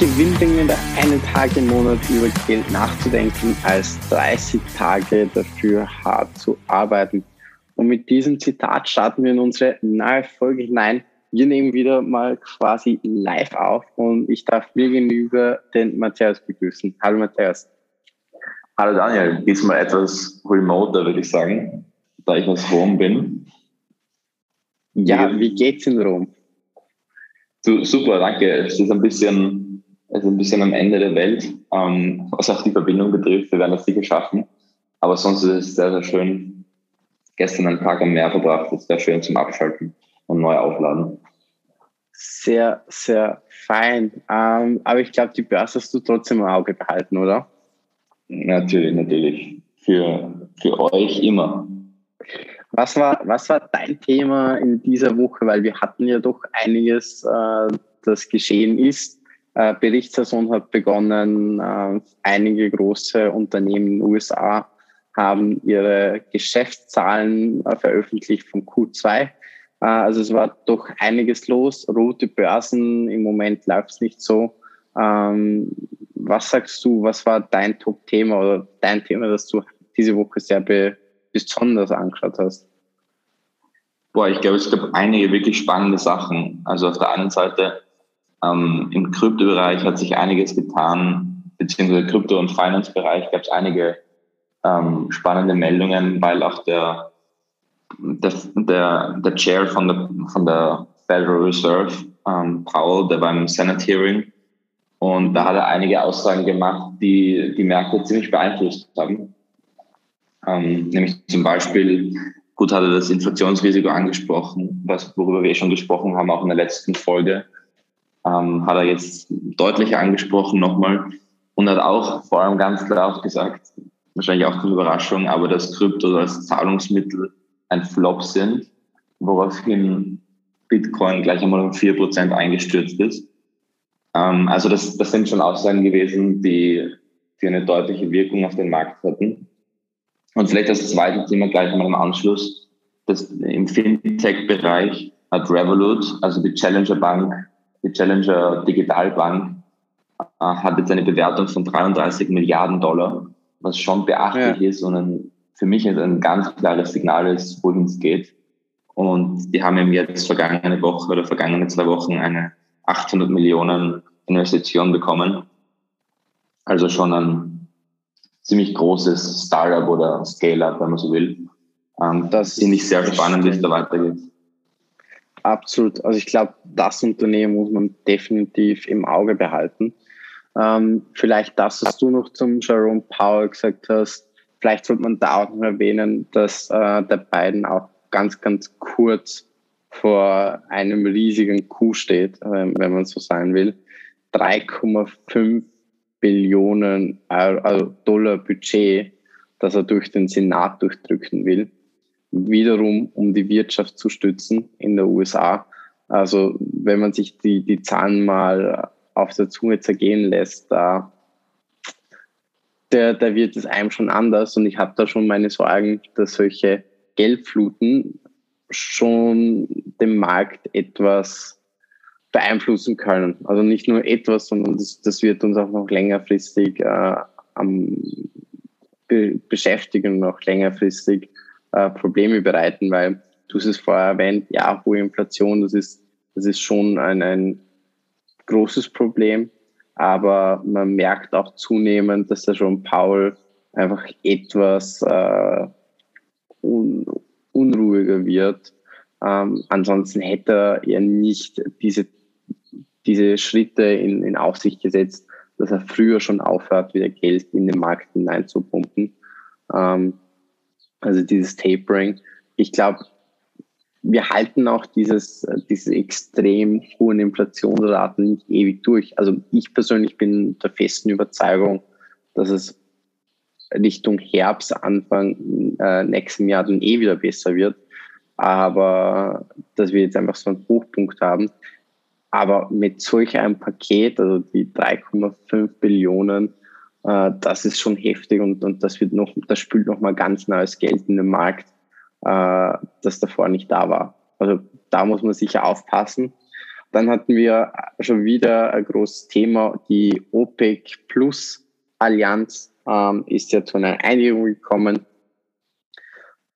gewinnbringender, einen Tag im Monat über Geld nachzudenken, als 30 Tage dafür hart zu arbeiten. Und mit diesem Zitat starten wir in unsere neue Folge hinein. Wir nehmen wieder mal quasi live auf und ich darf mir gegenüber den Matthias begrüßen. Hallo Matthias. Hallo Daniel, diesmal etwas remoter, würde ich sagen, da ich aus Rom bin. Ja, wie geht's in Rom? Du, super, danke. Es ist ein bisschen, es ist ein bisschen am Ende der Welt, ähm, was auch die Verbindung betrifft. Wir werden das sicher schaffen. Aber sonst ist es sehr, sehr schön. Gestern einen Tag am Meer verbracht. Ist sehr schön zum Abschalten und neu aufladen. Sehr, sehr fein. Ähm, aber ich glaube, die Börse hast du trotzdem im Auge behalten, oder? Natürlich, natürlich. Für, für euch immer. Was war, was war dein Thema in dieser Woche? Weil wir hatten ja doch einiges, äh, das geschehen ist. Äh, Berichtssaison hat begonnen. Äh, einige große Unternehmen in den USA haben ihre Geschäftszahlen äh, veröffentlicht vom Q2. Äh, also es war doch einiges los. Rote Börsen, im Moment läuft es nicht so. Ähm, was sagst du, was war dein Top-Thema oder dein Thema, das du diese Woche sehr be besonders angeschaut hast? Boah, ich glaube, es gab einige wirklich spannende Sachen. Also auf der einen Seite ähm, im Kryptobereich hat sich einiges getan, beziehungsweise Krypto- und Finance-Bereich gab es einige ähm, spannende Meldungen, weil auch der, der, der, der Chair von der, von der Federal Reserve, ähm, Powell, der im Senate Hearing und da hat er einige Aussagen gemacht, die die Märkte ziemlich beeinflusst haben. Ähm, nämlich zum Beispiel, gut hat er das Inflationsrisiko angesprochen, was, worüber wir schon gesprochen haben, auch in der letzten Folge. Ähm, hat er jetzt deutlich angesprochen nochmal und hat auch vor allem ganz klar auch gesagt, wahrscheinlich auch keine Überraschung, aber dass Krypto als Zahlungsmittel ein Flop sind, woraufhin Bitcoin gleich einmal um vier Prozent eingestürzt ist. Ähm, also das, das sind schon Aussagen gewesen, die, die eine deutliche Wirkung auf den Markt hatten. Und vielleicht das zweite Thema gleich mal im Anschluss. Das, Im Fintech-Bereich hat Revolut, also die Challenger Bank, die Challenger Digitalbank, äh, hat jetzt eine Bewertung von 33 Milliarden Dollar, was schon beachtlich ja. ist und ein, für mich ein ganz klares Signal ist, wohin es geht. Und die haben eben jetzt vergangene Woche oder vergangene zwei Wochen eine 800 Millionen Investition bekommen. Also schon ein ziemlich großes Startup oder Scale-up, wenn man so will. Ähm, das finde ich sehr spannend, wie es da weitergeht. Absolut. Also ich glaube, das Unternehmen muss man definitiv im Auge behalten. Ähm, vielleicht das, was du noch zum Jerome Powell gesagt hast, vielleicht sollte man da auch noch erwähnen, dass äh, der beiden auch ganz, ganz kurz vor einem riesigen Coup steht, äh, wenn man so sein will. 3,5 Billionen Euro, also Dollar Budget, das er durch den Senat durchdrücken will. Wiederum, um die Wirtschaft zu stützen in der USA. Also, wenn man sich die, die Zahlen mal auf der Zunge zergehen lässt, da, da, da wird es einem schon anders. Und ich habe da schon meine Sorgen, dass solche Geldfluten schon den Markt etwas beeinflussen können. Also nicht nur etwas, sondern das, das wird uns auch noch längerfristig äh, am be beschäftigen, noch längerfristig äh, Probleme bereiten, weil du hast es vorher erwähnt, ja, hohe Inflation, das ist, das ist schon ein, ein großes Problem, aber man merkt auch zunehmend, dass der John Paul einfach etwas äh, un unruhiger wird. Ähm, ansonsten hätte er nicht diese diese Schritte in, in Aufsicht gesetzt, dass er früher schon aufhört, wieder Geld in den Markt hineinzupumpen. Ähm, also dieses Tapering. Ich glaube, wir halten auch dieses, diese extrem hohen Inflationsraten nicht ewig durch. Also ich persönlich bin der festen Überzeugung, dass es Richtung Herbst, Anfang äh, nächsten Jahr dann eh wieder besser wird. Aber dass wir jetzt einfach so einen Hochpunkt haben, aber mit solch einem Paket, also die 3,5 Billionen, äh, das ist schon heftig und, und das wird noch, das spült nochmal ganz neues Geld in den Markt, äh, das davor nicht da war. Also da muss man sicher aufpassen. Dann hatten wir schon wieder ein großes Thema, die OPEC Plus Allianz ähm, ist ja zu einer Einigung gekommen.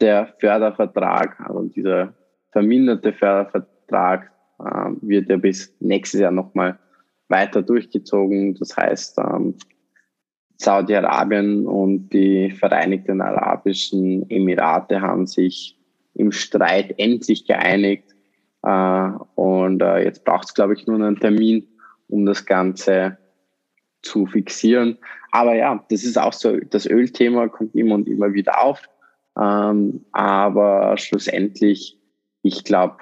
Der Fördervertrag, also dieser verminderte Fördervertrag, äh, wird ja bis nächstes Jahr nochmal weiter durchgezogen. Das heißt, ähm, Saudi-Arabien und die Vereinigten Arabischen Emirate haben sich im Streit endlich geeinigt. Äh, und äh, jetzt braucht es, glaube ich, nur einen Termin, um das Ganze zu fixieren. Aber ja, das ist auch so, das Ölthema kommt immer und immer wieder auf. Ähm, aber schlussendlich, ich glaube,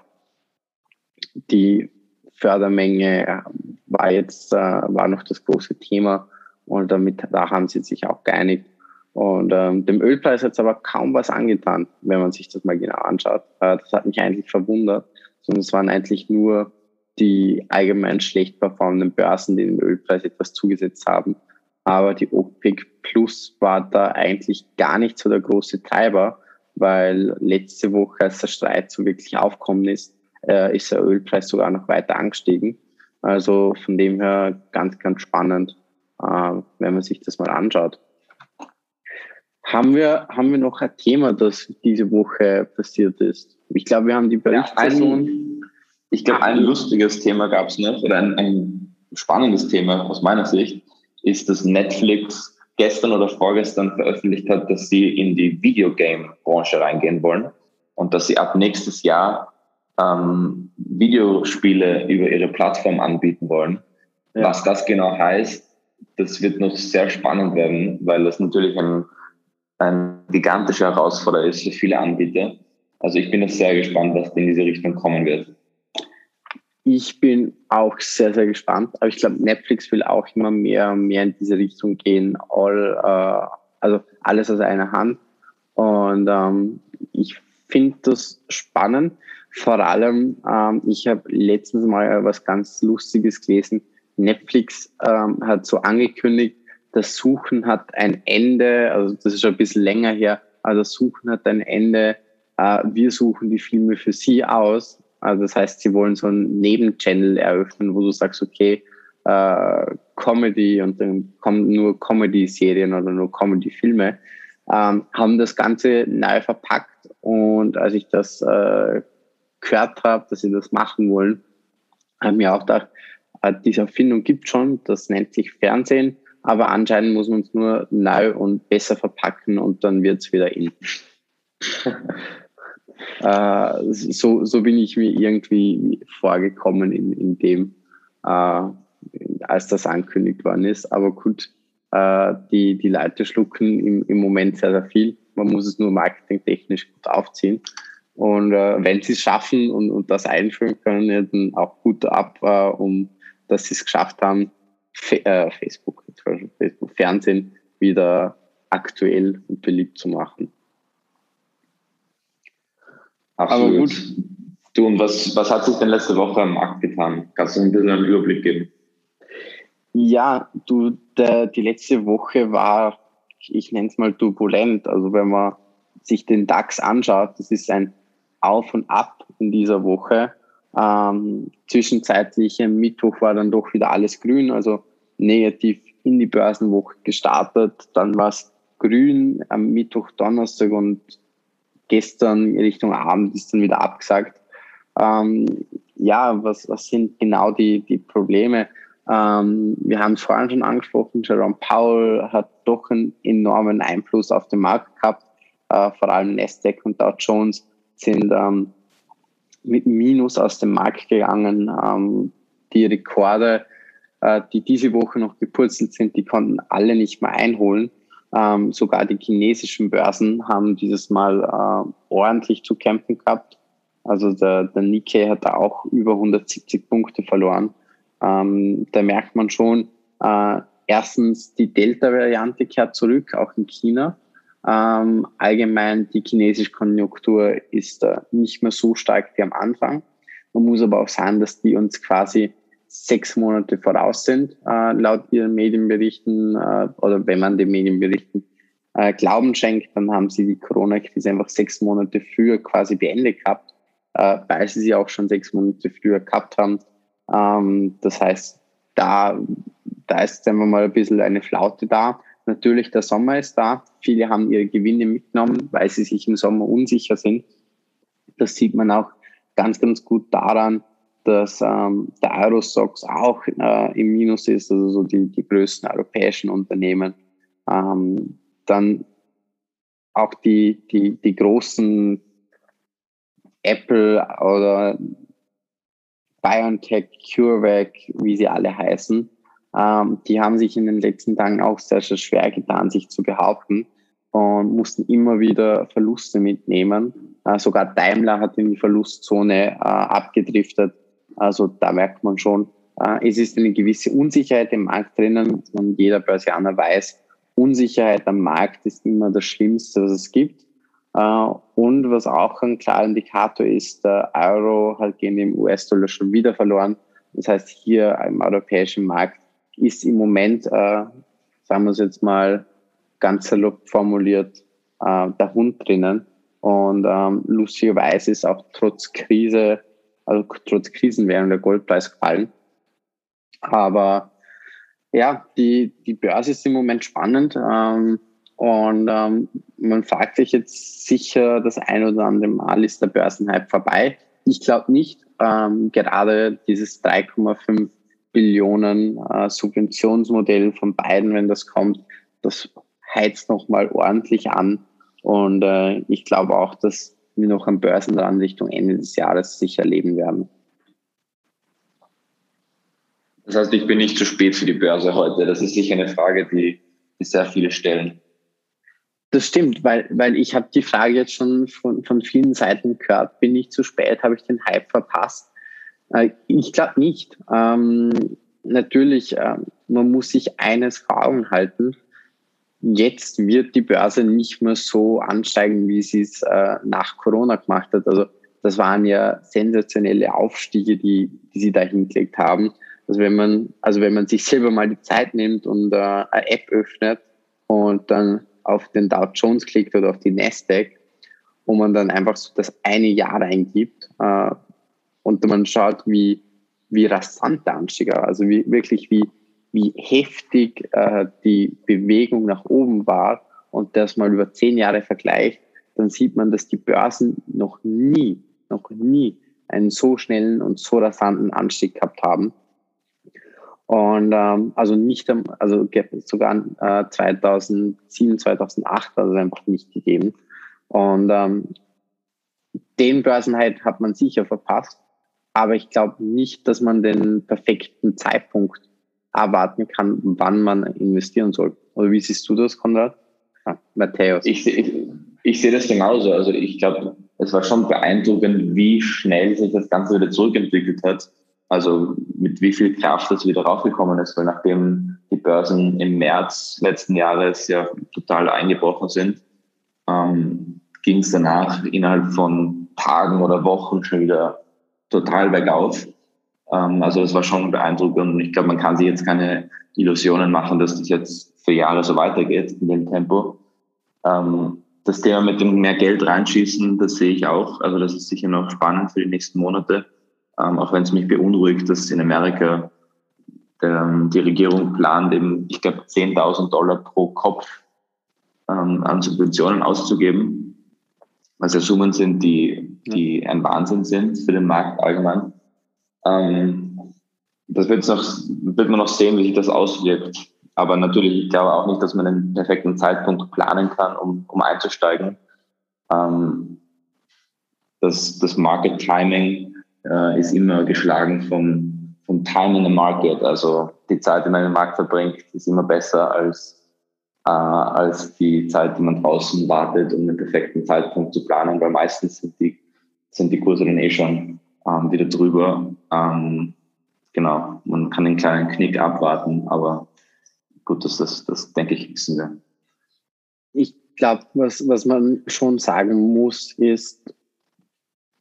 die Fördermenge war jetzt, äh, war noch das große Thema und damit, da haben sie sich auch geeinigt. Und ähm, dem Ölpreis hat es aber kaum was angetan, wenn man sich das mal genau anschaut. Äh, das hat mich eigentlich verwundert, sondern es waren eigentlich nur die allgemein schlecht performenden Börsen, die dem Ölpreis etwas zugesetzt haben. Aber die OPEC Plus war da eigentlich gar nicht so der große Treiber, weil letzte Woche, als der Streit so wirklich aufkommen ist, äh, ist der Ölpreis sogar noch weiter angestiegen. Also von dem her ganz, ganz spannend, wenn man sich das mal anschaut. Haben wir, haben wir noch ein Thema, das diese Woche passiert ist? Ich glaube, wir haben die Berichtsperson. Ja, ich glaube, ein lustiges Thema gab es nicht oder ein, ein spannendes Thema aus meiner Sicht ist, dass Netflix gestern oder vorgestern veröffentlicht hat, dass sie in die Videogame-Branche reingehen wollen und dass sie ab nächstes Jahr ähm, Videospiele über ihre Plattform anbieten wollen. Ja. Was das genau heißt, das wird noch sehr spannend werden, weil das natürlich ein, ein gigantischer Herausforderer ist für viele Anbieter. Also ich bin jetzt sehr gespannt, was in diese Richtung kommen wird. Ich bin auch sehr, sehr gespannt. Aber ich glaube, Netflix will auch immer mehr, mehr in diese Richtung gehen. All, äh, also alles aus einer Hand. Und ähm, ich finde das spannend. Vor allem, ähm, ich habe letztens mal was ganz Lustiges gelesen. Netflix ähm, hat so angekündigt, das Suchen hat ein Ende, also das ist schon ein bisschen länger her, aber das Suchen hat ein Ende. Äh, wir suchen die Filme für Sie aus also das heißt, sie wollen so einen Nebenchannel eröffnen, wo du sagst, okay, äh, Comedy und dann kommen nur Comedy-Serien oder nur Comedy-Filme, ähm, haben das Ganze neu verpackt und als ich das äh, gehört habe, dass sie das machen wollen, habe mir auch gedacht, diese Erfindung gibt schon, das nennt sich Fernsehen, aber anscheinend muss man es nur neu und besser verpacken und dann wird es wieder in. Äh, so, so bin ich mir irgendwie vorgekommen in, in dem, äh, als das angekündigt worden ist. Aber gut, äh, die, die Leute schlucken im, im Moment sehr, sehr viel. Man muss es nur marketingtechnisch gut aufziehen. Und äh, wenn sie es schaffen und, und das einführen können, dann auch gut ab, äh, um dass sie es geschafft haben, äh, Facebook, Facebook, Fernsehen wieder aktuell und beliebt zu machen. Absolut. Aber gut. Du, und was, was hat sich denn letzte Woche am Markt getan? Kannst du ein bisschen einen Überblick geben? Ja, du, der, die letzte Woche war, ich nenne es mal turbulent. Also wenn man sich den DAX anschaut, das ist ein Auf und Ab in dieser Woche. Ähm, zwischenzeitlich am Mittwoch war dann doch wieder alles grün, also negativ in die Börsenwoche gestartet. Dann war es grün am Mittwoch, Donnerstag und gestern Richtung Abend ist dann wieder abgesagt. Ähm, ja, was, was sind genau die, die Probleme? Ähm, wir haben es vorhin schon angesprochen, Jerome Powell hat doch einen enormen Einfluss auf den Markt gehabt. Äh, vor allem Nasdaq und Dow Jones sind ähm, mit Minus aus dem Markt gegangen. Ähm, die Rekorde, äh, die diese Woche noch gepurzelt sind, die konnten alle nicht mehr einholen. Ähm, sogar die chinesischen Börsen haben dieses Mal äh, ordentlich zu kämpfen gehabt. Also der, der Nikkei hat da auch über 170 Punkte verloren. Ähm, da merkt man schon, äh, erstens, die Delta-Variante kehrt zurück, auch in China. Ähm, allgemein, die chinesische Konjunktur ist äh, nicht mehr so stark wie am Anfang. Man muss aber auch sagen, dass die uns quasi sechs Monate voraus sind, äh, laut ihren Medienberichten, äh, oder wenn man den Medienberichten äh, Glauben schenkt, dann haben sie die Corona-Krise einfach sechs Monate früher quasi beendet gehabt, äh, weil sie sie auch schon sechs Monate früher gehabt haben. Ähm, das heißt, da, da ist einfach mal ein bisschen eine Flaute da. Natürlich, der Sommer ist da. Viele haben ihre Gewinne mitgenommen, weil sie sich im Sommer unsicher sind. Das sieht man auch ganz, ganz gut daran, dass ähm, der Eurostox auch äh, im Minus ist, also so die, die größten europäischen Unternehmen. Ähm, dann auch die, die, die großen Apple oder BioNTech, CureVac, wie sie alle heißen, ähm, die haben sich in den letzten Tagen auch sehr, sehr schwer getan, sich zu behaupten und mussten immer wieder Verluste mitnehmen. Äh, sogar Daimler hat in die Verlustzone äh, abgedriftet. Also da merkt man schon, äh, es ist eine gewisse Unsicherheit im Markt drinnen und jeder Börsianer weiß, Unsicherheit am Markt ist immer das Schlimmste, was es gibt. Äh, und was auch ein klarer Indikator ist, der Euro hat gegen den US-Dollar schon wieder verloren. Das heißt, hier im europäischen Markt ist im Moment, äh, sagen wir es jetzt mal ganz salopp formuliert, äh, der Hund drinnen. Und ähm, lustigerweise ist auch trotz Krise, also trotz Krisenwährung der Goldpreis gefallen. Aber ja, die, die Börse ist im Moment spannend. Ähm, und ähm, man fragt sich jetzt sicher das ein oder andere Mal, ist der Börsenhype vorbei? Ich glaube nicht. Ähm, gerade dieses 3,5 Billionen äh, Subventionsmodell von beiden, wenn das kommt, das heizt nochmal ordentlich an. Und äh, ich glaube auch, dass wir noch am Börsenrand Richtung Ende des Jahres sicher erleben werden. Das heißt, ich bin nicht zu spät für die Börse heute. Das ist sicher eine Frage, die, die sehr viele stellen. Das stimmt, weil, weil ich habe die Frage jetzt schon von, von vielen Seiten gehört. Bin ich zu spät? Habe ich den Hype verpasst? Äh, ich glaube nicht. Ähm, natürlich, äh, man muss sich eines vor Augen halten. Jetzt wird die Börse nicht mehr so ansteigen, wie sie es äh, nach Corona gemacht hat. Also das waren ja sensationelle Aufstiege, die, die sie da hingelegt haben. Also wenn man, also wenn man sich selber mal die Zeit nimmt und äh, eine App öffnet und dann auf den Dow Jones klickt oder auf die Nasdaq, wo man dann einfach so das eine Jahr eingibt äh, und man schaut, wie, wie rasant der Anstieg war, also wie, wirklich wie, wie heftig äh, die Bewegung nach oben war und das mal über zehn Jahre vergleicht, dann sieht man, dass die Börsen noch nie, noch nie einen so schnellen und so rasanten Anstieg gehabt haben. Und ähm, also nicht, also sogar äh, 2007, 2008 hat es einfach nicht gegeben. Und ähm, den Börsenheit hat man sicher verpasst. Aber ich glaube nicht, dass man den perfekten Zeitpunkt erwarten kann, wann man investieren soll. Oder wie siehst du das, Konrad? Ah, Matthäus. Ich, ich, ich sehe das genauso. Also ich glaube, es war schon beeindruckend, wie schnell sich das Ganze wieder zurückentwickelt hat. Also mit wie viel Kraft das wieder raufgekommen ist, weil nachdem die Börsen im März letzten Jahres ja total eingebrochen sind, ähm, ging es danach innerhalb von Tagen oder Wochen schon wieder total bergauf. Ähm, also das war schon beeindruckend und ich glaube, man kann sich jetzt keine Illusionen machen, dass das jetzt für Jahre so weitergeht in dem Tempo. Ähm, das Thema mit dem mehr Geld reinschießen, das sehe ich auch. Also das ist sicher noch spannend für die nächsten Monate ähm, auch wenn es mich beunruhigt, dass in Amerika ähm, die Regierung plant, eben, ich glaube, 10.000 Dollar pro Kopf ähm, an Subventionen auszugeben, was ja Summen sind, die, die ein Wahnsinn sind für den Markt allgemein. Ähm, das wird, noch, wird man noch sehen, wie sich das auswirkt. Aber natürlich, ich glaube auch nicht, dass man den perfekten Zeitpunkt planen kann, um, um einzusteigen. Ähm, das, das Market Timing äh, ist immer geschlagen vom, vom Time in the Market. Also die Zeit, die man im Markt verbringt, ist immer besser als, äh, als die Zeit, die man draußen wartet, um den perfekten Zeitpunkt zu planen, weil meistens sind die, sind die Kurse dann eh schon ähm, wieder drüber. Ähm, genau, man kann den kleinen Knick abwarten, aber gut, das, das, das denke ich, wissen wir. Ich glaube, was, was man schon sagen muss, ist,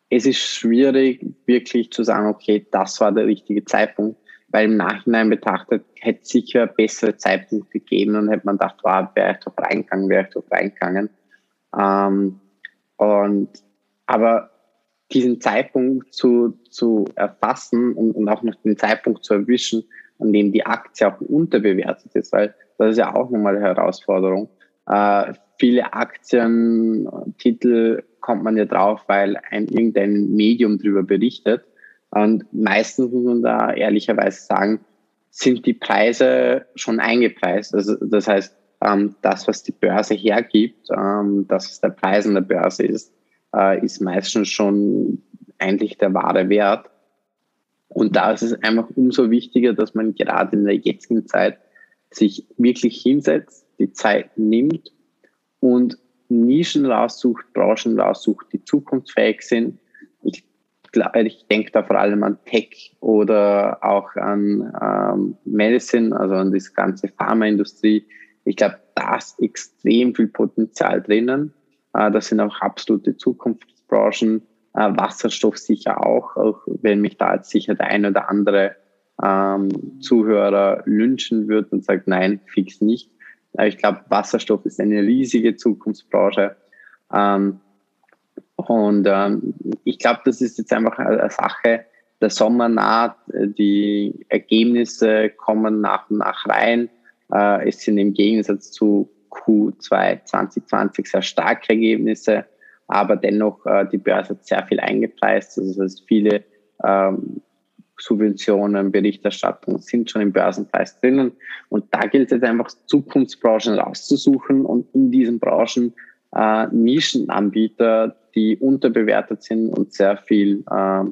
es ist schwierig, wirklich zu sagen, okay, das war der richtige Zeitpunkt, weil im Nachhinein betrachtet hätte es sicher bessere Zeitpunkte gegeben und hätte man gedacht, wow, wäre ich doch reingegangen, wäre ich doch reingegangen. Ähm, und, aber diesen Zeitpunkt zu, zu erfassen und, und auch noch den Zeitpunkt zu erwischen, an dem die Aktie auch unterbewertet ist, weil das ist ja auch nochmal eine Herausforderung. Äh, viele Aktientitel kommt man ja drauf, weil ein irgendein Medium darüber berichtet. Und meistens muss man da ehrlicherweise sagen, sind die Preise schon eingepreist. Also das heißt, ähm, das, was die Börse hergibt, ähm, das, was der Preis an der Börse ist, äh, ist meistens schon eigentlich der wahre Wert. Und da ist es einfach umso wichtiger, dass man gerade in der jetzigen Zeit sich wirklich hinsetzt, die Zeit nimmt und Nischen raussucht, Branchen raussucht, die zukunftsfähig sind. Ich, ich denke da vor allem an Tech oder auch an ähm, Medicine, also an diese ganze Pharmaindustrie. Ich glaube, da ist extrem viel Potenzial drinnen. Äh, das sind auch absolute Zukunftsbranchen. Äh, Wasserstoff sicher auch, auch wenn mich da jetzt sicher der ein oder andere ähm, Zuhörer lynchen wird und sagt, nein, fix nicht. Aber ich glaube, Wasserstoff ist eine riesige Zukunftsbranche. Ähm, und ähm, ich glaube, das ist jetzt einfach eine Sache, der Sommer naht, die Ergebnisse kommen nach und nach rein. Äh, es sind im Gegensatz zu Q2 2020 sehr starke Ergebnisse, aber dennoch äh, die Börse hat sehr viel eingepreist. Also das heißt, viele ähm, Subventionen, Berichterstattung sind schon im Börsenpreis drinnen. Und da gilt es einfach, Zukunftsbranchen rauszusuchen und in diesen Branchen äh, Nischenanbieter, die unterbewertet sind und sehr viel äh,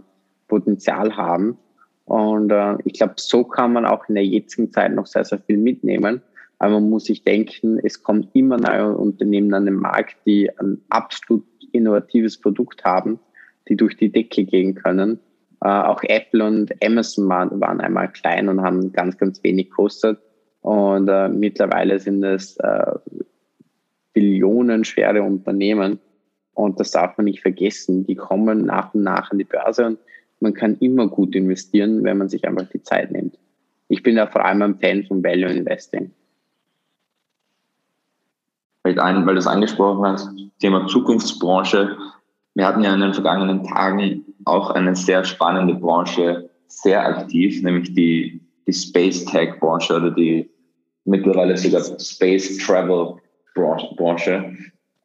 Potenzial haben. Und äh, ich glaube, so kann man auch in der jetzigen Zeit noch sehr, sehr viel mitnehmen. Aber man muss sich denken, es kommen immer neue Unternehmen an den Markt, die ein absolut innovatives Produkt haben, die durch die Decke gehen können. Äh, auch Apple und Amazon waren, waren einmal klein und haben ganz, ganz wenig gekostet. Und äh, mittlerweile sind es äh, billionenschwere Unternehmen. Und das darf man nicht vergessen. Die kommen nach und nach an die Börse und man kann immer gut investieren, wenn man sich einfach die Zeit nimmt. Ich bin da vor allem ein Fan von Value Investing. Ein, weil du es angesprochen hast, Thema Zukunftsbranche. Wir hatten ja in den vergangenen Tagen auch eine sehr spannende Branche sehr aktiv, nämlich die, die Space Tech Branche oder die mittlerweile sogar Space Travel Branche,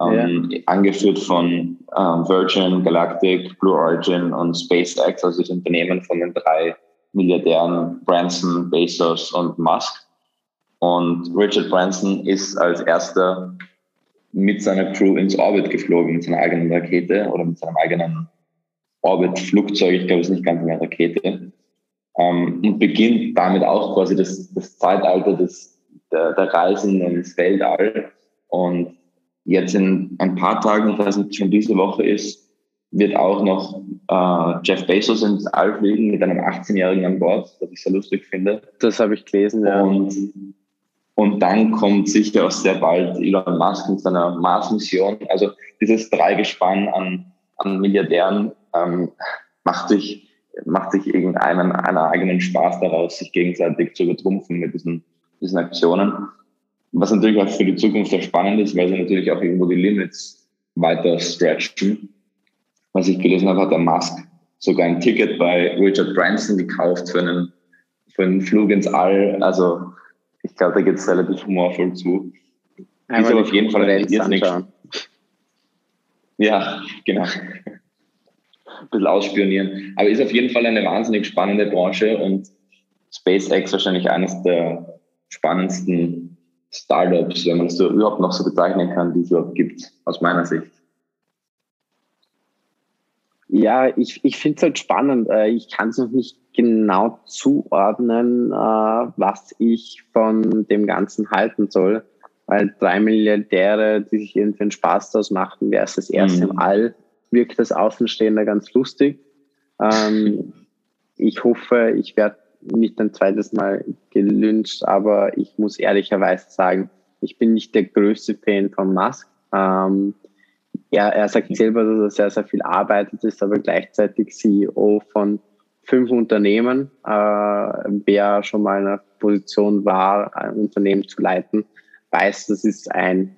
ähm, ja. angeführt von ähm, Virgin, Galactic, Blue Origin und SpaceX, also das Unternehmen von den drei Milliardären Branson, Bezos und Musk. Und Richard Branson ist als erster mit seiner Crew ins Orbit geflogen, mit seiner eigenen Rakete oder mit seinem eigenen Orbit-Flugzeug, ich glaube, es ist nicht ganz eine Rakete, ähm, und beginnt damit auch quasi das, das Zeitalter des, der, der Reisen ins Weltall. Und jetzt in ein paar Tagen, ich weiß nicht, schon diese Woche ist, wird auch noch äh, Jeff Bezos ins All fliegen mit einem 18-Jährigen an Bord, was ich sehr lustig finde. Das habe ich gelesen, ja. Und, und dann kommt sicher auch sehr bald Elon Musk mit seiner Mars-Mission. Also dieses Dreigespann an, an Milliardären ähm, macht sich, macht sich irgendeinen einen eigenen Spaß daraus, sich gegenseitig zu übertrumpfen mit diesen, diesen Aktionen. Was natürlich auch für die Zukunft sehr spannend ist, weil sie natürlich auch irgendwo die Limits weiter stretchen. Was ich gelesen habe, hat der Musk sogar ein Ticket bei Richard Branson gekauft für einen, für einen Flug ins All. Also ich glaube, da geht es relativ humorvoll zu. Einmal ist aber auf jeden Fall ein irrsinnig. Ja, genau ein bisschen ausspionieren. Aber ist auf jeden Fall eine wahnsinnig spannende Branche und SpaceX wahrscheinlich eines der spannendsten Startups, wenn man es so überhaupt noch so bezeichnen kann, die es überhaupt gibt, aus meiner Sicht. Ja, ich, ich finde es halt spannend. Äh, ich kann es noch nicht genau zuordnen, äh, was ich von dem Ganzen halten soll. Weil drei Milliardäre, die sich irgendwie einen Spaß daraus machen, wäre es das erste mhm. im All wirkt das Außenstehender ganz lustig. Ähm, ich hoffe, ich werde nicht ein zweites Mal gelünscht, aber ich muss ehrlicherweise sagen, ich bin nicht der größte Fan von Musk. Ähm, er, er sagt selber, dass er sehr, sehr viel arbeitet, ist aber gleichzeitig CEO von fünf Unternehmen. Äh, wer schon mal in einer Position war, ein Unternehmen zu leiten, weiß, das ist ein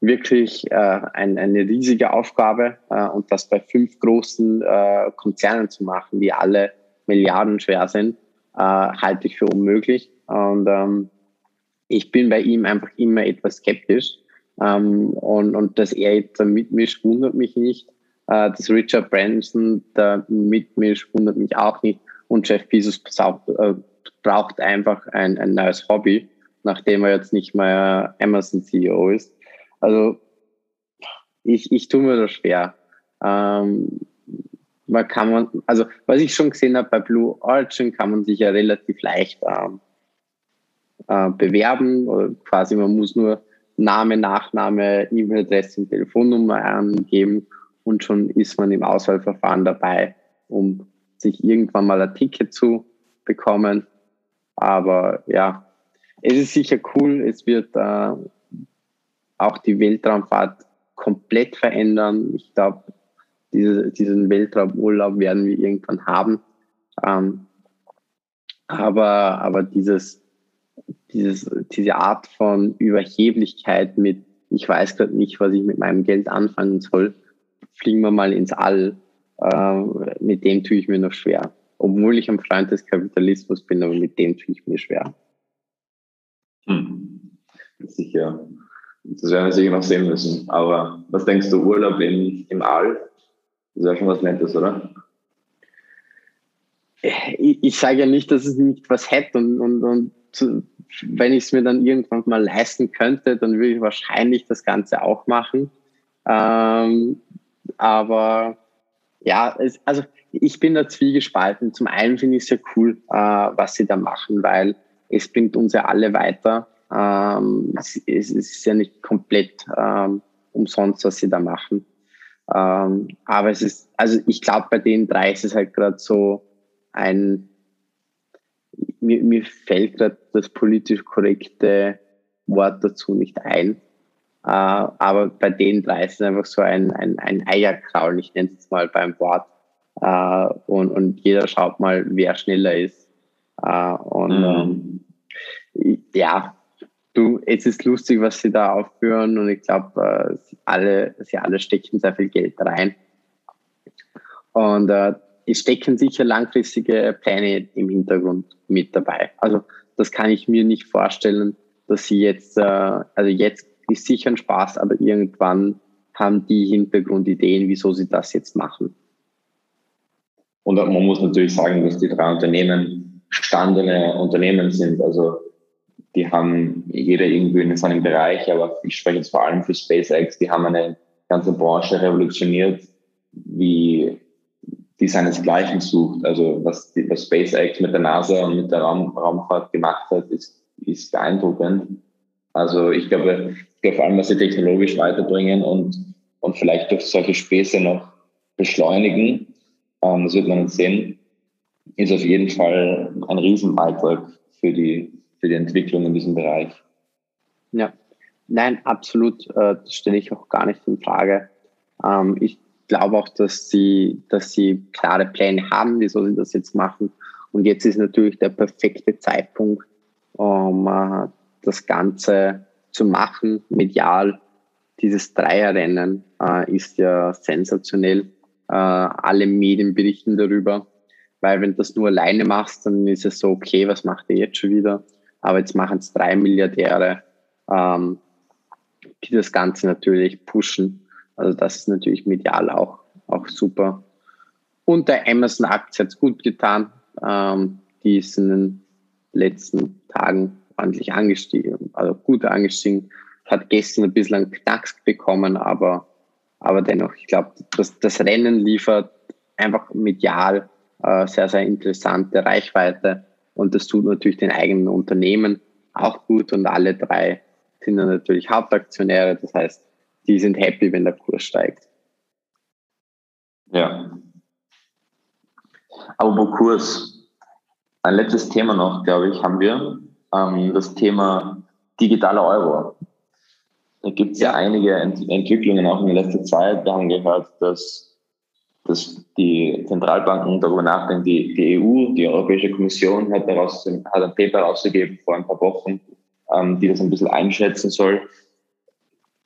wirklich äh, ein, eine riesige Aufgabe äh, und das bei fünf großen äh, Konzernen zu machen, die alle Milliarden schwer sind, äh, halte ich für unmöglich. Und ähm, ich bin bei ihm einfach immer etwas skeptisch. Ähm, und, und dass er jetzt da mitmischt, wundert mich nicht. Äh, dass Richard Branson da mitmischt, wundert mich auch nicht. Und Jeff Bezos braucht, äh, einfach ein, ein neues Hobby, nachdem er jetzt nicht mehr Amazon CEO ist. Also ich, ich tue mir das schwer. Ähm, man kann man, also was ich schon gesehen habe bei Blue Origin, kann man sich ja relativ leicht ähm, äh, bewerben. Oder quasi man muss nur Name, Nachname, E-Mail-Adresse und Telefonnummer angeben und schon ist man im Auswahlverfahren dabei, um sich irgendwann mal ein Ticket zu bekommen. Aber ja, es ist sicher cool. Es wird äh, auch die Weltraumfahrt komplett verändern. Ich glaube, diese, diesen Weltraumurlaub werden wir irgendwann haben. Ähm, aber, aber dieses, dieses, diese Art von Überheblichkeit mit, ich weiß gerade nicht, was ich mit meinem Geld anfangen soll, fliegen wir mal ins All, äh, mit dem tue ich mir noch schwer. Obwohl ich ein Freund des Kapitalismus bin, aber mit dem tue ich mir schwer. Hm. Sicher. Das werden wir sicher noch sehen müssen. Aber was denkst du, Urlaub im, im All? Das ja schon was Nettes, oder? Ich, ich sage ja nicht, dass es nicht was hätte und, und, und wenn ich es mir dann irgendwann mal leisten könnte, dann würde ich wahrscheinlich das Ganze auch machen. Ähm, aber ja, es, also ich bin da zwiegespalten. Zum einen finde ich es ja cool, äh, was sie da machen, weil es bringt uns ja alle weiter. Ähm, es, es, ist ja nicht komplett ähm, umsonst, was sie da machen. Ähm, aber es ist, also ich glaube, bei den drei ist es halt gerade so ein, mir, mir fällt gerade das politisch korrekte Wort dazu nicht ein. Äh, aber bei den drei ist es einfach so ein, ein, ein Eierkraul, ich nenne es mal beim Wort. Äh, und, und jeder schaut mal, wer schneller ist. Äh, und mhm. ähm, ja, du, es ist lustig, was sie da aufführen und ich glaube, sie alle, sie alle stecken sehr viel Geld rein. Und äh, es stecken sicher langfristige Pläne im Hintergrund mit dabei. Also das kann ich mir nicht vorstellen, dass sie jetzt, äh, also jetzt ist sicher ein Spaß, aber irgendwann haben die Hintergrundideen, wieso sie das jetzt machen. Und man muss natürlich sagen, dass die drei Unternehmen gestandene Unternehmen sind. Also die haben jeder irgendwie in seinem Bereich, aber ich spreche jetzt vor allem für SpaceX, die haben eine ganze Branche revolutioniert, wie die seinesgleichen sucht. Also was, die, was SpaceX mit der NASA und mit der Raum, Raumfahrt gemacht hat, ist, ist beeindruckend. Also ich glaube, ich glaube vor allem, was sie technologisch weiterbringen und, und vielleicht durch solche Späße noch beschleunigen, ähm, das wird man jetzt sehen, ist auf jeden Fall ein Riesenbeitrag für die, für die Entwicklung in diesem Bereich. Ja, nein, absolut. Äh, das stelle ich auch gar nicht in Frage. Ähm, ich glaube auch, dass sie, dass sie klare Pläne haben, wieso sie das jetzt machen. Und jetzt ist natürlich der perfekte Zeitpunkt, um äh, das Ganze zu machen, medial. Dieses Dreierrennen äh, ist ja sensationell. Äh, alle Medien berichten darüber, weil wenn du das nur alleine machst, dann ist es so, okay, was macht ihr jetzt schon wieder? Aber jetzt machen es drei Milliardäre, ähm, die das Ganze natürlich pushen. Also das ist natürlich medial auch, auch super. Und der Amazon-Aktie hat es gut getan. Ähm, die ist in den letzten Tagen ordentlich angestiegen, also gut angestiegen. Hat gestern ein bisschen einen Knacks bekommen, aber, aber dennoch, ich glaube, das, das Rennen liefert einfach medial äh, sehr, sehr interessante Reichweite und das tut natürlich den eigenen Unternehmen auch gut und alle drei sind dann natürlich Hauptaktionäre, das heißt, die sind happy, wenn der Kurs steigt. Ja. Aber Kurs, ein letztes Thema noch, glaube ich, haben wir ähm, das Thema digitaler Euro. Da gibt es ja einige Ent Entwicklungen auch in letzter Zeit. Wir haben gehört, dass, dass die Zentralbanken darüber nachdenken, die, die EU, die Europäische Kommission hat, daraus, hat ein Paper rausgegeben vor ein paar Wochen, ähm, die das ein bisschen einschätzen soll.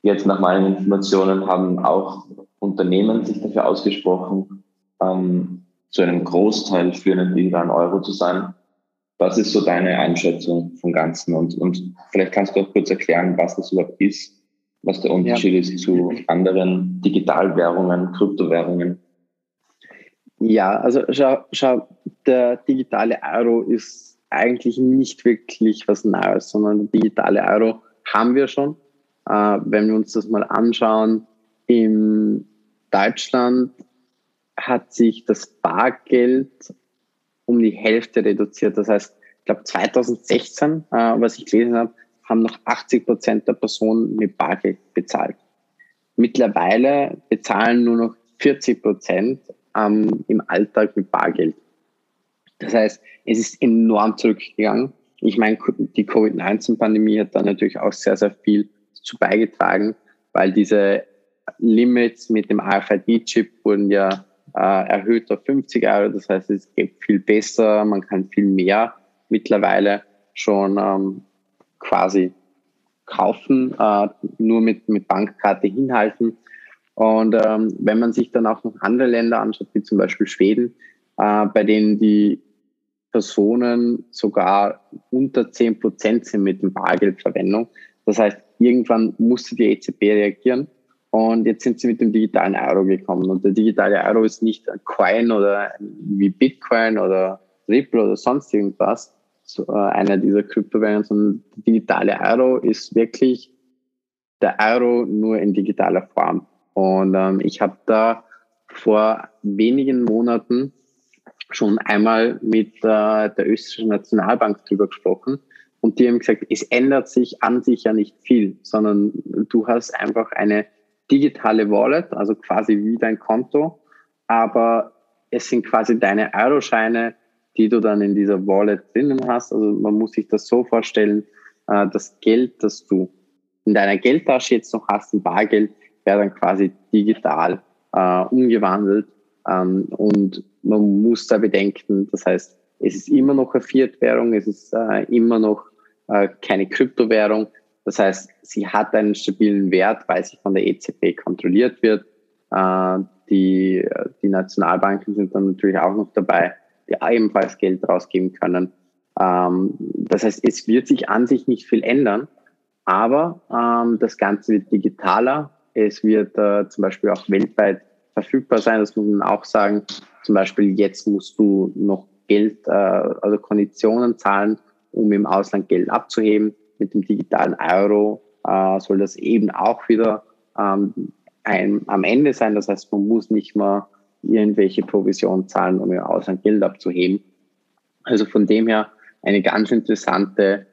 Jetzt nach meinen Informationen haben auch Unternehmen sich dafür ausgesprochen, ähm, zu einem Großteil für einen digitalen Euro zu sein. Was ist so deine Einschätzung vom Ganzen? Und, und vielleicht kannst du auch kurz erklären, was das überhaupt ist, was der Unterschied ja. ist zu anderen Digitalwährungen, Kryptowährungen. Ja, also schau, schau, der digitale Euro ist eigentlich nicht wirklich was Neues, sondern der digitale Euro haben wir schon. Äh, wenn wir uns das mal anschauen, in Deutschland hat sich das Bargeld um die Hälfte reduziert. Das heißt, ich glaube 2016, äh, was ich gelesen habe, haben noch 80 Prozent der Personen mit Bargeld bezahlt. Mittlerweile bezahlen nur noch 40 Prozent ähm, im Alltag mit Bargeld. Das heißt, es ist enorm zurückgegangen. Ich meine, die Covid-19-Pandemie hat da natürlich auch sehr, sehr viel zu beigetragen, weil diese Limits mit dem RFID-Chip wurden ja äh, erhöht auf 50 Euro. Das heißt, es geht viel besser, man kann viel mehr mittlerweile schon ähm, quasi kaufen, äh, nur mit, mit Bankkarte hinhalten. Und ähm, wenn man sich dann auch noch andere Länder anschaut, wie zum Beispiel Schweden, äh, bei denen die Personen sogar unter 10 Prozent sind mit dem Bargeldverwendung. Das heißt, irgendwann musste die EZB reagieren und jetzt sind sie mit dem digitalen Euro gekommen. Und der digitale Euro ist nicht ein Coin oder wie Bitcoin oder Ripple oder sonst irgendwas, so, äh, einer dieser Kryptowährungen, sondern der digitale Euro ist wirklich der Euro nur in digitaler Form. Und ähm, ich habe da vor wenigen Monaten schon einmal mit äh, der österreichischen Nationalbank drüber gesprochen. Und die haben gesagt, es ändert sich an sich ja nicht viel, sondern du hast einfach eine digitale Wallet, also quasi wie dein Konto, aber es sind quasi deine Euroscheine, die du dann in dieser Wallet drinnen hast. Also man muss sich das so vorstellen, äh, das Geld, das du in deiner Geldtasche jetzt noch hast, ein Bargeld, wäre dann quasi digital äh, umgewandelt. Ähm, und man muss da bedenken, das heißt, es ist immer noch eine Fiat-Währung, es ist äh, immer noch äh, keine Kryptowährung, das heißt, sie hat einen stabilen Wert, weil sie von der EZB kontrolliert wird. Äh, die, die Nationalbanken sind dann natürlich auch noch dabei, die ebenfalls Geld rausgeben können. Ähm, das heißt, es wird sich an sich nicht viel ändern, aber ähm, das Ganze wird digitaler. Es wird äh, zum Beispiel auch weltweit verfügbar sein. Das muss man auch sagen. Zum Beispiel jetzt musst du noch Geld, äh, also Konditionen zahlen, um im Ausland Geld abzuheben mit dem digitalen Euro äh, soll das eben auch wieder ähm, ein, am Ende sein. Das heißt, man muss nicht mehr irgendwelche Provisionen zahlen, um im Ausland Geld abzuheben. Also von dem her eine ganz interessante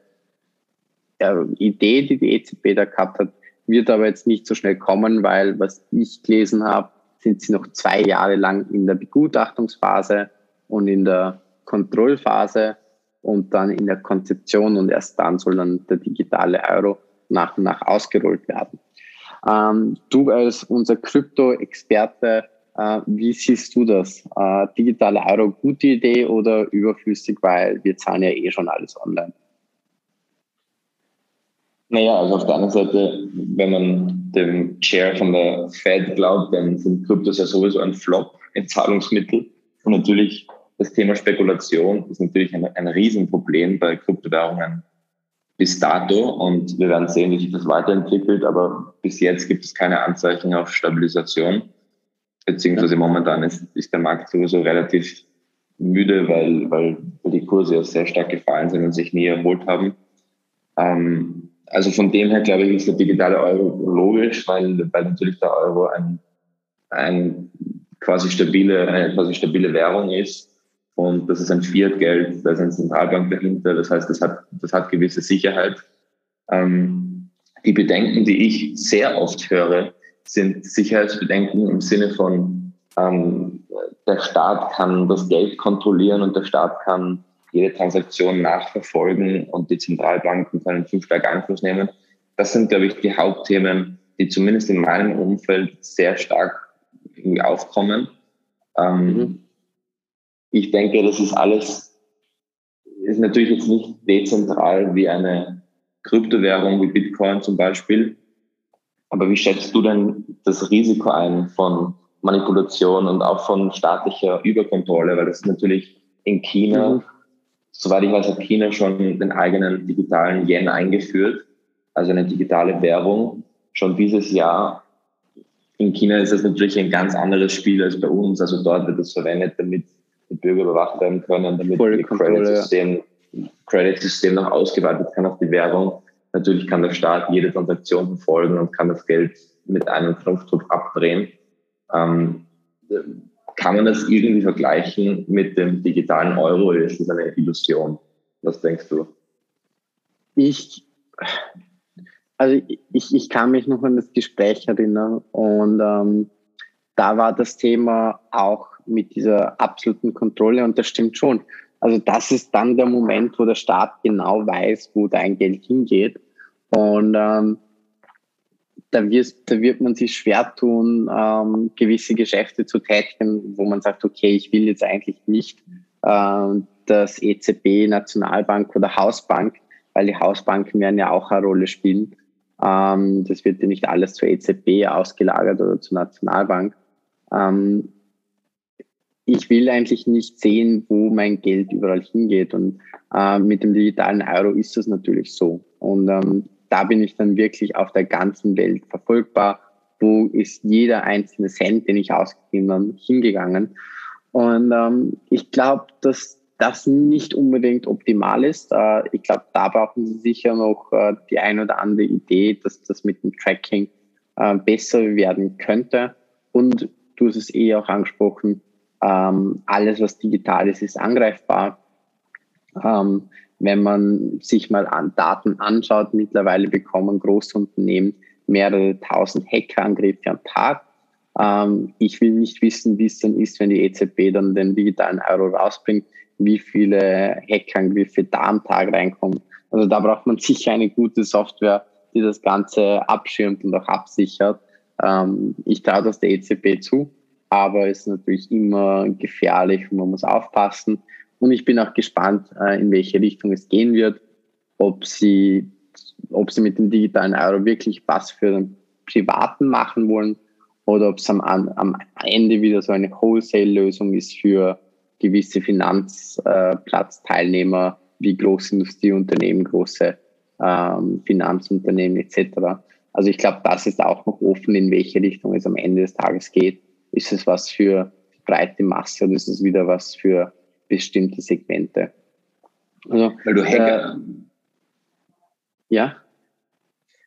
äh, Idee, die die EZB da gehabt hat, wird aber jetzt nicht so schnell kommen, weil was ich gelesen habe, sind sie noch zwei Jahre lang in der Begutachtungsphase und in der Kontrollphase und dann in der Konzeption und erst dann soll dann der digitale Euro nach und nach ausgerollt werden. Ähm, du als unser Krypto-Experte, äh, wie siehst du das? Äh, digitale Euro, gute Idee oder überflüssig, weil wir zahlen ja eh schon alles online? Naja, also auf der anderen Seite, wenn man dem Chair von der Fed glaubt, dann sind Kryptos ja sowieso ein Flop, ein Zahlungsmittel. Und natürlich das Thema Spekulation ist natürlich ein, ein Riesenproblem bei Kryptowährungen bis dato und wir werden sehen, wie sich das weiterentwickelt, aber bis jetzt gibt es keine Anzeichen auf Stabilisation, beziehungsweise momentan ist, ist der Markt sowieso relativ müde, weil, weil die Kurse ja sehr stark gefallen sind und sich nie erholt haben. Ähm, also von dem her glaube ich, ist der digitale Euro logisch, weil, weil natürlich der Euro ein, ein quasi stabile, eine quasi stabile Währung ist und das ist ein Fiat-Geld, da ist eine Zentralbank dahinter. Das heißt, das hat, das hat gewisse Sicherheit. Ähm, die Bedenken, die ich sehr oft höre, sind Sicherheitsbedenken im Sinne von, ähm, der Staat kann das Geld kontrollieren und der Staat kann jede Transaktion nachverfolgen und die Zentralbanken können fünf stark Einfluss nehmen. Das sind, glaube ich, die Hauptthemen, die zumindest in meinem Umfeld sehr stark irgendwie aufkommen. Ähm, mhm. Ich denke, das ist alles, ist natürlich jetzt nicht dezentral wie eine Kryptowährung wie Bitcoin zum Beispiel. Aber wie schätzt du denn das Risiko ein von Manipulation und auch von staatlicher Überkontrolle? Weil das ist natürlich in China, mhm. Soweit ich weiß, hat China schon den eigenen digitalen Yen eingeführt, also eine digitale Währung, schon dieses Jahr. In China ist das natürlich ein ganz anderes Spiel als bei uns. Also dort wird es verwendet, damit die Bürger überwacht werden können, damit das Credit-System Credit noch ausgeweitet kann auf die Währung. Natürlich kann der Staat jede Transaktion verfolgen und kann das Geld mit einem Knopfdruck abdrehen. Ähm, kann man das irgendwie vergleichen mit dem digitalen Euro oder ist das eine Illusion? Was denkst du? Ich, also ich, ich kann mich noch an das Gespräch erinnern und ähm, da war das Thema auch mit dieser absoluten Kontrolle und das stimmt schon. Also das ist dann der Moment, wo der Staat genau weiß, wo dein Geld hingeht. Und ähm, da, wirst, da wird man sich schwer tun, ähm, gewisse Geschäfte zu tätigen, wo man sagt, okay, ich will jetzt eigentlich nicht äh, das EZB, Nationalbank oder Hausbank, weil die Hausbanken werden ja auch eine Rolle spielen. Ähm, das wird ja nicht alles zur EZB ausgelagert oder zur Nationalbank. Ähm, ich will eigentlich nicht sehen, wo mein Geld überall hingeht. Und äh, mit dem digitalen Euro ist das natürlich so. Und ähm, da bin ich dann wirklich auf der ganzen Welt verfolgbar. Wo ist jeder einzelne Cent, den ich ausgegeben habe, hingegangen? Und ähm, ich glaube, dass das nicht unbedingt optimal ist. Äh, ich glaube, da brauchen Sie sicher noch äh, die ein oder andere Idee, dass das mit dem Tracking äh, besser werden könnte. Und du hast es eh auch angesprochen, ähm, alles, was digital ist, ist angreifbar. Ähm, wenn man sich mal an Daten anschaut, mittlerweile bekommen große Unternehmen mehrere tausend Hackerangriffe am Tag. Ähm, ich will nicht wissen, wie es dann ist, wenn die EZB dann den digitalen Euro rausbringt, wie viele Hackerangriffe da am Tag reinkommen. Also da braucht man sicher eine gute Software, die das Ganze abschirmt und auch absichert. Ähm, ich traue das der EZB zu aber es ist natürlich immer gefährlich und man muss aufpassen. Und ich bin auch gespannt, äh, in welche Richtung es gehen wird, ob sie, ob sie mit dem digitalen Euro wirklich was für den Privaten machen wollen oder ob es am, am Ende wieder so eine Wholesale-Lösung ist für gewisse Finanzplatzteilnehmer wie Großindustrieunternehmen, große ähm, Finanzunternehmen etc. Also ich glaube, das ist auch noch offen, in welche Richtung es am Ende des Tages geht. Ist es was für breite Masse oder ist es wieder was für bestimmte Segmente? Also, weil du Hacker. Äh, ja?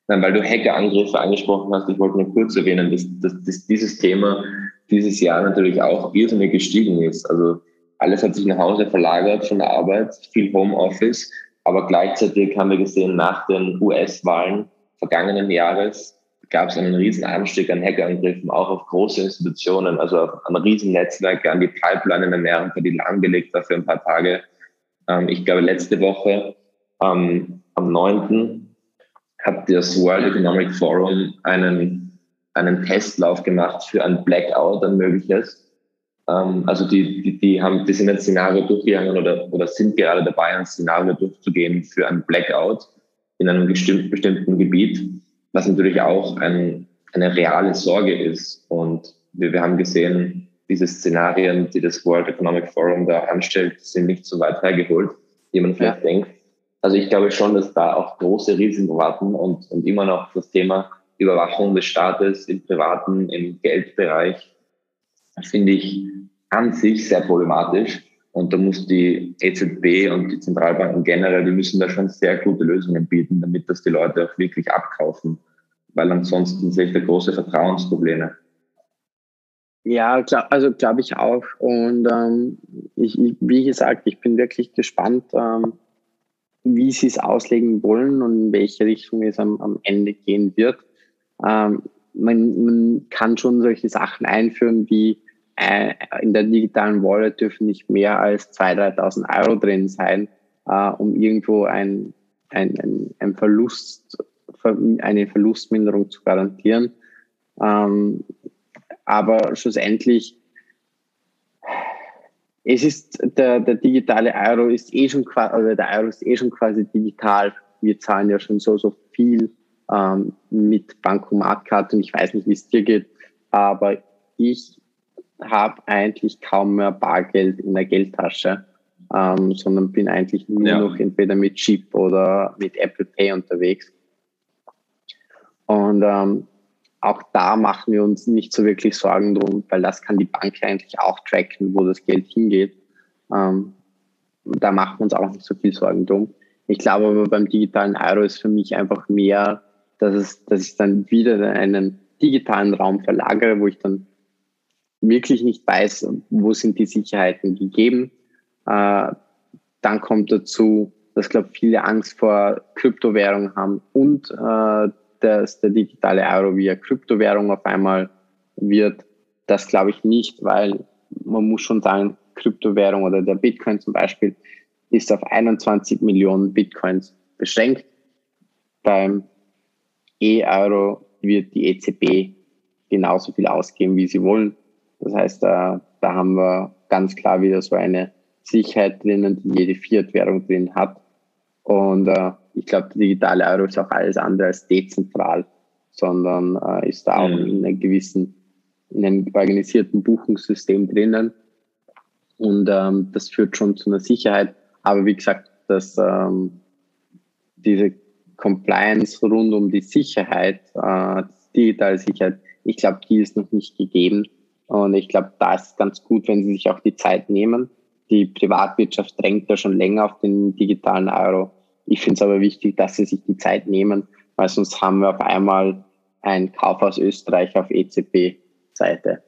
Nein, weil du Hackerangriffe angesprochen hast, ich wollte nur kurz erwähnen, dass, dass, dass dieses Thema dieses Jahr natürlich auch irrsinnig gestiegen ist. Also alles hat sich nach Hause verlagert von der Arbeit, viel Homeoffice, aber gleichzeitig haben wir gesehen, nach den US-Wahlen vergangenen Jahres gab es einen riesen Anstieg an Hackerangriffen, auch auf große Institutionen, also auf ein riesen Netzwerk, an die Pipeline in Amerika, die lahmgelegt war für ein paar Tage. Ähm, ich glaube, letzte Woche ähm, am 9. hat das World Economic Forum einen, einen Testlauf gemacht für ein Blackout, ein mögliches. Ähm, also die, die, die, haben, die sind ein Szenario durchgegangen oder, oder sind gerade dabei, ein Szenario durchzugehen für ein Blackout in einem bestimmten Gebiet was natürlich auch ein, eine reale Sorge ist. Und wir, wir haben gesehen, diese Szenarien, die das World Economic Forum da anstellt, sind nicht so weit hergeholt, wie man vielleicht ja. denkt. Also ich glaube schon, dass da auch große Risiken warten und, und immer noch das Thema Überwachung des Staates im privaten, im Geldbereich finde ich an sich sehr problematisch. Und da muss die EZB und die Zentralbanken generell, die müssen da schon sehr gute Lösungen bieten, damit das die Leute auch wirklich abkaufen. Weil ansonsten sehe ich da große Vertrauensprobleme. Ja, glaub, also glaube ich auch. Und ähm, ich, ich, wie gesagt, ich bin wirklich gespannt, ähm, wie sie es auslegen wollen und in welche Richtung es am, am Ende gehen wird. Ähm, man, man kann schon solche Sachen einführen wie in der digitalen Wallet dürfen nicht mehr als 2.000, 3.000 Euro drin sein, äh, um irgendwo ein, ein, ein, ein Verlust, eine Verlustminderung zu garantieren. Ähm, aber schlussendlich, es ist der, der digitale Euro ist eh schon quasi, oder der Euro ist eh schon quasi digital. Wir zahlen ja schon so, so viel ähm, mit Bankomatkarte und ich weiß nicht, wie es dir geht, aber ich habe eigentlich kaum mehr Bargeld in der Geldtasche, ähm, sondern bin eigentlich nur ja. noch entweder mit Chip oder mit Apple Pay unterwegs. Und ähm, auch da machen wir uns nicht so wirklich Sorgen drum, weil das kann die Bank eigentlich auch tracken, wo das Geld hingeht. Ähm, da machen wir uns auch nicht so viel Sorgen drum. Ich glaube aber beim digitalen Euro ist für mich einfach mehr, dass, es, dass ich dann wieder in einen digitalen Raum verlagere, wo ich dann wirklich nicht weiß, wo sind die Sicherheiten gegeben. Äh, dann kommt dazu, dass, glaube viele Angst vor Kryptowährungen haben und äh, dass der digitale Euro via Kryptowährung auf einmal wird. Das glaube ich nicht, weil man muss schon sagen, Kryptowährung oder der Bitcoin zum Beispiel ist auf 21 Millionen Bitcoins beschränkt. Beim E-Euro wird die EZB genauso viel ausgeben, wie sie wollen. Das heißt, da, da haben wir ganz klar wieder so eine Sicherheit drinnen, die jede Fiat-Währung drin hat. Und äh, ich glaube, der digitale Euro ist auch alles andere als dezentral, sondern äh, ist da auch mhm. in einem gewissen, in einem organisierten Buchungssystem drinnen. Und ähm, das führt schon zu einer Sicherheit. Aber wie gesagt, dass ähm, diese Compliance rund um die Sicherheit, äh, digitale Sicherheit, ich glaube, die ist noch nicht gegeben. Und ich glaube, da ist es ganz gut, wenn sie sich auch die Zeit nehmen. Die Privatwirtschaft drängt ja schon länger auf den digitalen Euro. Ich finde es aber wichtig, dass sie sich die Zeit nehmen, weil sonst haben wir auf einmal ein Kauf aus Österreich auf EZB-Seite.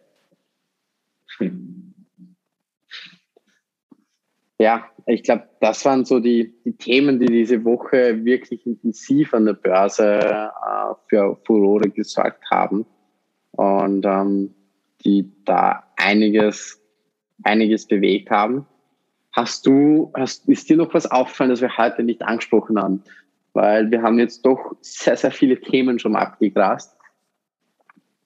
Ja, ich glaube, das waren so die, die Themen, die diese Woche wirklich intensiv an der Börse äh, für Furore gesorgt haben und ähm, die da einiges, einiges bewegt haben. Hast du, hast, ist dir noch was aufgefallen, das wir heute nicht angesprochen haben? Weil wir haben jetzt doch sehr, sehr viele Themen schon abgegrast.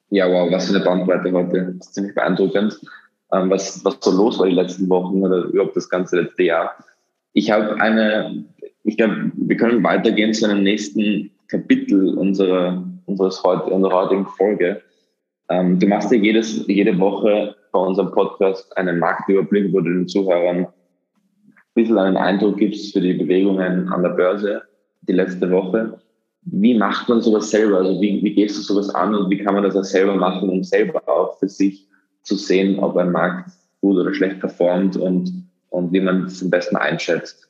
Ja, wow, was für eine Bandbreite heute. Das ist ziemlich beeindruckend ähm, was, was so los war die letzten Wochen oder überhaupt das ganze letzte Jahr. Ich habe eine, ich glaube, wir können weitergehen zu einem nächsten Kapitel unserer, unseres heute, unserer heutigen Folge. Ähm, du machst ja jedes, jede Woche bei unserem Podcast einen Marktüberblick, wo du den Zuhörern ein bisschen einen Eindruck gibst für die Bewegungen an der Börse die letzte Woche. Wie macht man sowas selber? Also wie, wie gehst du sowas an und wie kann man das auch selber machen, um selber auch für sich zu sehen, ob ein Markt gut oder schlecht performt und, und wie man es am besten einschätzt?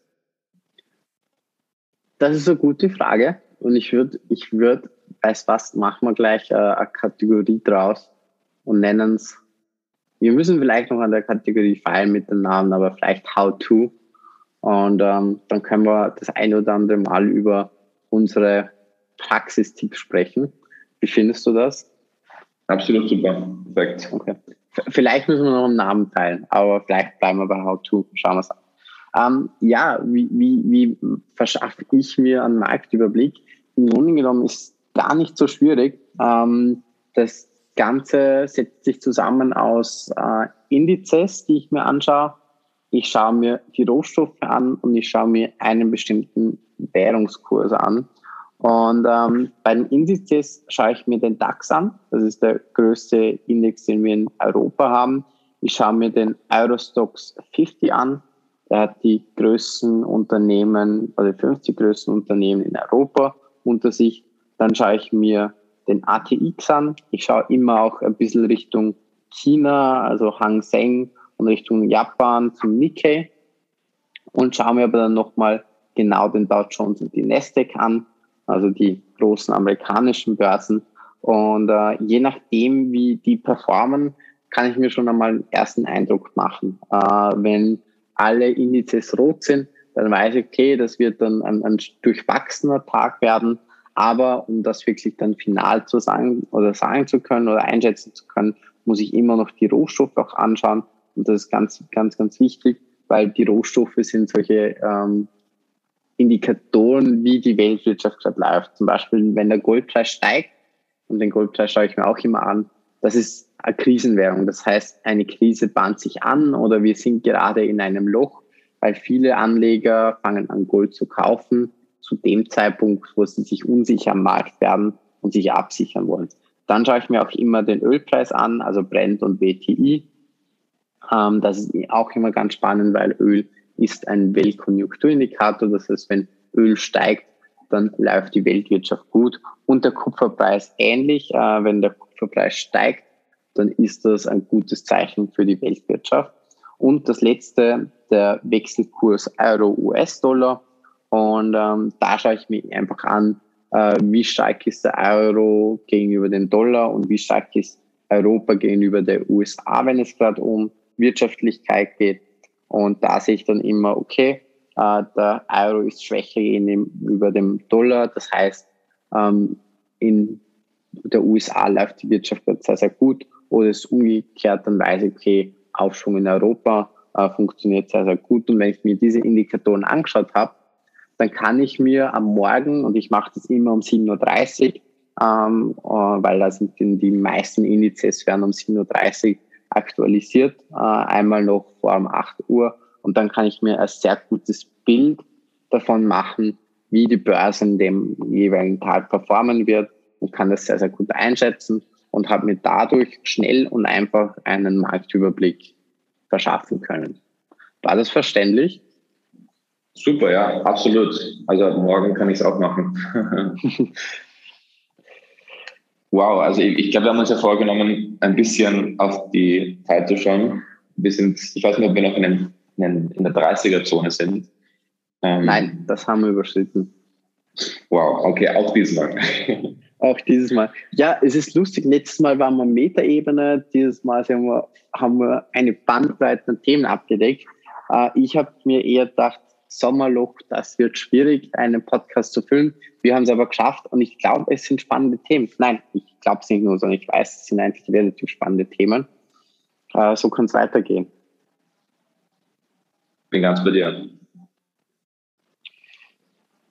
Das ist eine gute Frage. Und ich würde, ich würde, weiß was, machen wir gleich äh, eine Kategorie draus und nennen es, wir müssen vielleicht noch an der Kategorie feilen mit den Namen, aber vielleicht How to. Und ähm, dann können wir das ein oder andere Mal über unsere Praxistipps sprechen. Wie findest du das? Absolut super. Perfekt. Okay. Vielleicht müssen wir noch einen Namen teilen, aber vielleicht bleiben wir bei How to. Schauen wir es an. Ähm, ja, wie, wie, wie verschaffe ich mir einen Marktüberblick? Im Grunde genommen ist gar nicht so schwierig. Ähm, das Ganze setzt sich zusammen aus äh, Indizes, die ich mir anschaue. Ich schaue mir die Rohstoffe an und ich schaue mir einen bestimmten Währungskurs an. Und ähm, bei den Indizes schaue ich mir den DAX an. Das ist der größte Index, den wir in Europa haben. Ich schaue mir den Eurostox 50 an. Der hat die größten Unternehmen, also 50 größten Unternehmen in Europa unter sich. Dann schaue ich mir den ATX an. Ich schaue immer auch ein bisschen Richtung China, also Hang Seng und Richtung Japan zum Nikkei. Und schaue mir aber dann nochmal genau den Dow Jones und die Nasdaq an also die großen amerikanischen Börsen. Und äh, je nachdem, wie die performen, kann ich mir schon einmal einen ersten Eindruck machen. Äh, wenn alle Indizes rot sind, dann weiß ich, okay, das wird dann ein, ein durchwachsener Tag werden. Aber um das wirklich dann final zu sagen oder sagen zu können oder einschätzen zu können, muss ich immer noch die Rohstoffe auch anschauen. Und das ist ganz, ganz, ganz wichtig, weil die Rohstoffe sind solche ähm, Indikatoren, wie die Weltwirtschaft gerade läuft. Zum Beispiel, wenn der Goldpreis steigt, und den Goldpreis schaue ich mir auch immer an, das ist eine Krisenwährung. Das heißt, eine Krise bahnt sich an oder wir sind gerade in einem Loch, weil viele Anleger fangen an, Gold zu kaufen, zu dem Zeitpunkt, wo sie sich unsicher am Markt werden und sich absichern wollen. Dann schaue ich mir auch immer den Ölpreis an, also Brent und WTI. Ähm, das ist auch immer ganz spannend, weil Öl ist ein Weltkonjunkturindikator. Das heißt, wenn Öl steigt, dann läuft die Weltwirtschaft gut. Und der Kupferpreis ähnlich. Äh, wenn der Kupferpreis steigt, dann ist das ein gutes Zeichen für die Weltwirtschaft. Und das letzte, der Wechselkurs Euro-US-Dollar. Und ähm, da schaue ich mir einfach an, äh, wie stark ist der Euro gegenüber dem Dollar und wie stark ist Europa gegenüber der USA, wenn es gerade um Wirtschaftlichkeit geht. Und da sehe ich dann immer, okay, äh, der Euro ist schwächer gegenüber dem Dollar. Das heißt, ähm, in der USA läuft die Wirtschaft sehr, sehr gut. Oder es umgekehrt, dann weiß ich, okay, Aufschwung in Europa äh, funktioniert sehr, sehr gut. Und wenn ich mir diese Indikatoren angeschaut habe, dann kann ich mir am Morgen, und ich mache das immer um 7.30 Uhr, ähm, äh, weil da sind die meisten Indizes werden um 7.30 Uhr aktualisiert, äh, einmal noch vor um 8 Uhr. Und dann kann ich mir ein sehr gutes Bild davon machen, wie die Börse in dem jeweiligen Tag performen wird und kann das sehr, sehr gut einschätzen und habe mir dadurch schnell und einfach einen Marktüberblick verschaffen können. War das verständlich? Super, ja, absolut. Also morgen kann ich es auch machen. wow, also ich, ich glaube, wir haben uns ja vorgenommen, ein bisschen auf die Zeit zu schauen. Wir sind, ich weiß nicht, ob wir noch in, den, in, in der 30er-Zone sind. Ähm, Nein, das haben wir überschritten. Wow, okay, auch diesmal. auch dieses Mal. Ja, es ist lustig. Letztes Mal waren wir Metaebene, dieses Mal haben wir, haben wir eine Bandbreite an Themen abgedeckt. Äh, ich habe mir eher gedacht, Sommerloch, das wird schwierig, einen Podcast zu füllen. Wir haben es aber geschafft und ich glaube, es sind spannende Themen. Nein, ich glaube es nicht nur, sondern ich weiß, es sind eigentlich relativ spannende Themen. Äh, so kann es weitergehen. Bin ganz bei dir.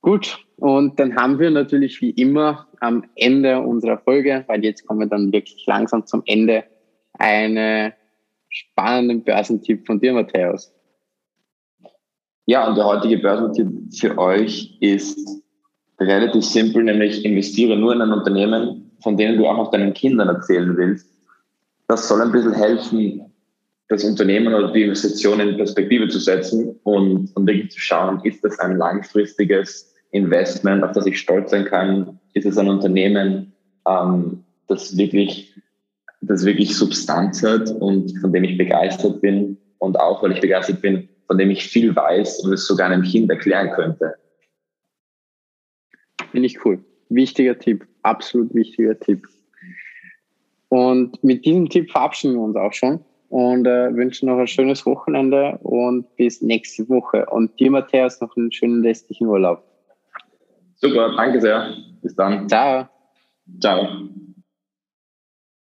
Gut, und dann haben wir natürlich wie immer am Ende unserer Folge, weil jetzt kommen wir dann wirklich langsam zum Ende, einen spannenden Börsentipp von dir, Matthäus. Ja, und der heutige Börsentipp für euch ist relativ simpel, nämlich investiere nur in ein Unternehmen, von dem du auch noch deinen Kindern erzählen willst. Das soll ein bisschen helfen, das Unternehmen oder die Investition in Perspektive zu setzen und, und wirklich zu schauen, ist das ein langfristiges Investment, auf das ich stolz sein kann? Ist es ein Unternehmen, ähm, das wirklich, das wirklich Substanz hat und von dem ich begeistert bin und auch, weil ich begeistert bin, von dem ich viel weiß und es sogar einem Kind erklären könnte. Finde ich cool. Wichtiger Tipp, absolut wichtiger Tipp. Und mit diesem Tipp verabschieden wir uns auch schon und äh, wünschen noch ein schönes Wochenende und bis nächste Woche. Und dir, Matthias, noch einen schönen restlichen Urlaub. Super, danke sehr. Bis dann. Ciao. Ciao.